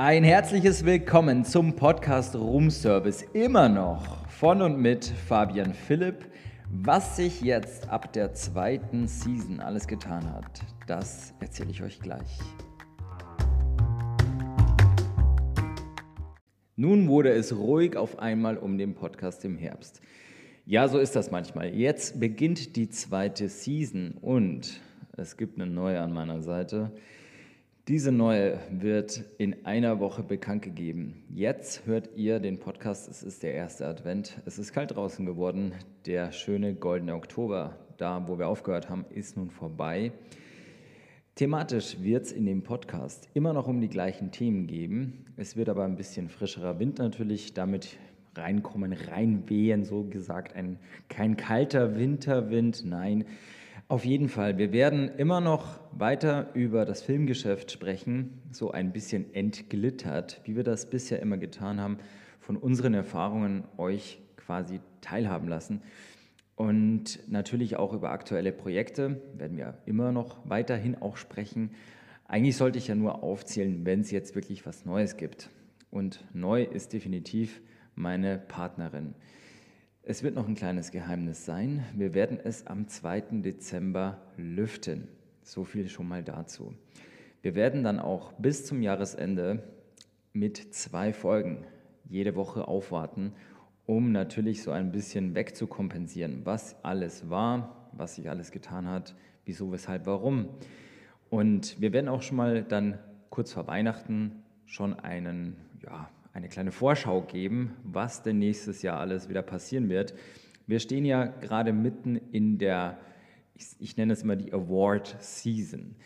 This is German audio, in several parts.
Ein herzliches Willkommen zum Podcast Room Service. Immer noch von und mit Fabian Philipp. Was sich jetzt ab der zweiten Season alles getan hat, das erzähle ich euch gleich. Nun wurde es ruhig auf einmal um den Podcast im Herbst. Ja, so ist das manchmal. Jetzt beginnt die zweite Season und es gibt eine neue an meiner Seite. Diese neue wird in einer Woche bekannt gegeben. Jetzt hört ihr den Podcast, es ist der erste Advent. Es ist kalt draußen geworden. Der schöne goldene Oktober, da wo wir aufgehört haben, ist nun vorbei. Thematisch wird es in dem Podcast immer noch um die gleichen Themen geben. Es wird aber ein bisschen frischerer Wind natürlich damit reinkommen, reinwehen, so gesagt. Ein, kein kalter Winterwind, nein. Auf jeden Fall, wir werden immer noch weiter über das Filmgeschäft sprechen, so ein bisschen entglittert, wie wir das bisher immer getan haben, von unseren Erfahrungen euch quasi teilhaben lassen. Und natürlich auch über aktuelle Projekte werden wir immer noch weiterhin auch sprechen. Eigentlich sollte ich ja nur aufzählen, wenn es jetzt wirklich was Neues gibt. Und neu ist definitiv meine Partnerin. Es wird noch ein kleines Geheimnis sein. Wir werden es am 2. Dezember lüften. So viel schon mal dazu. Wir werden dann auch bis zum Jahresende mit zwei Folgen jede Woche aufwarten, um natürlich so ein bisschen wegzukompensieren, was alles war, was sich alles getan hat, wieso, weshalb, warum. Und wir werden auch schon mal dann kurz vor Weihnachten schon einen, ja, eine kleine Vorschau geben, was denn nächstes Jahr alles wieder passieren wird. Wir stehen ja gerade mitten in der, ich, ich nenne es immer die Award Season.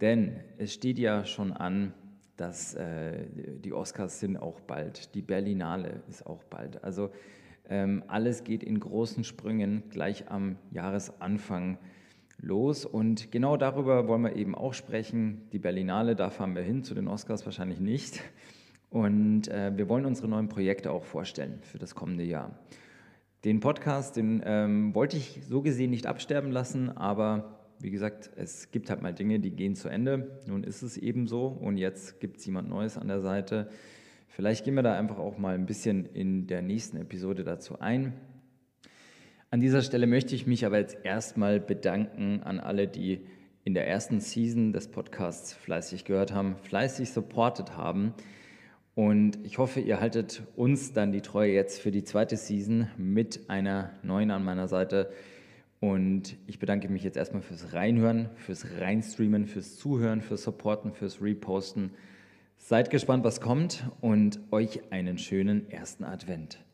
Denn es steht ja schon an, dass äh, die Oscars sind auch bald, die Berlinale ist auch bald. Also ähm, alles geht in großen Sprüngen gleich am Jahresanfang los. Und genau darüber wollen wir eben auch sprechen. Die Berlinale, da fahren wir hin, zu den Oscars wahrscheinlich nicht. Und äh, wir wollen unsere neuen Projekte auch vorstellen für das kommende Jahr. Den Podcast, den ähm, wollte ich so gesehen nicht absterben lassen, aber wie gesagt, es gibt halt mal Dinge, die gehen zu Ende. Nun ist es eben so und jetzt gibt es jemand Neues an der Seite. Vielleicht gehen wir da einfach auch mal ein bisschen in der nächsten Episode dazu ein. An dieser Stelle möchte ich mich aber jetzt erstmal bedanken an alle, die in der ersten Season des Podcasts fleißig gehört haben, fleißig supportet haben. Und ich hoffe, ihr haltet uns dann die Treue jetzt für die zweite Season mit einer neuen an meiner Seite. Und ich bedanke mich jetzt erstmal fürs Reinhören, fürs Reinstreamen, fürs Zuhören, fürs Supporten, fürs Reposten. Seid gespannt, was kommt und euch einen schönen ersten Advent.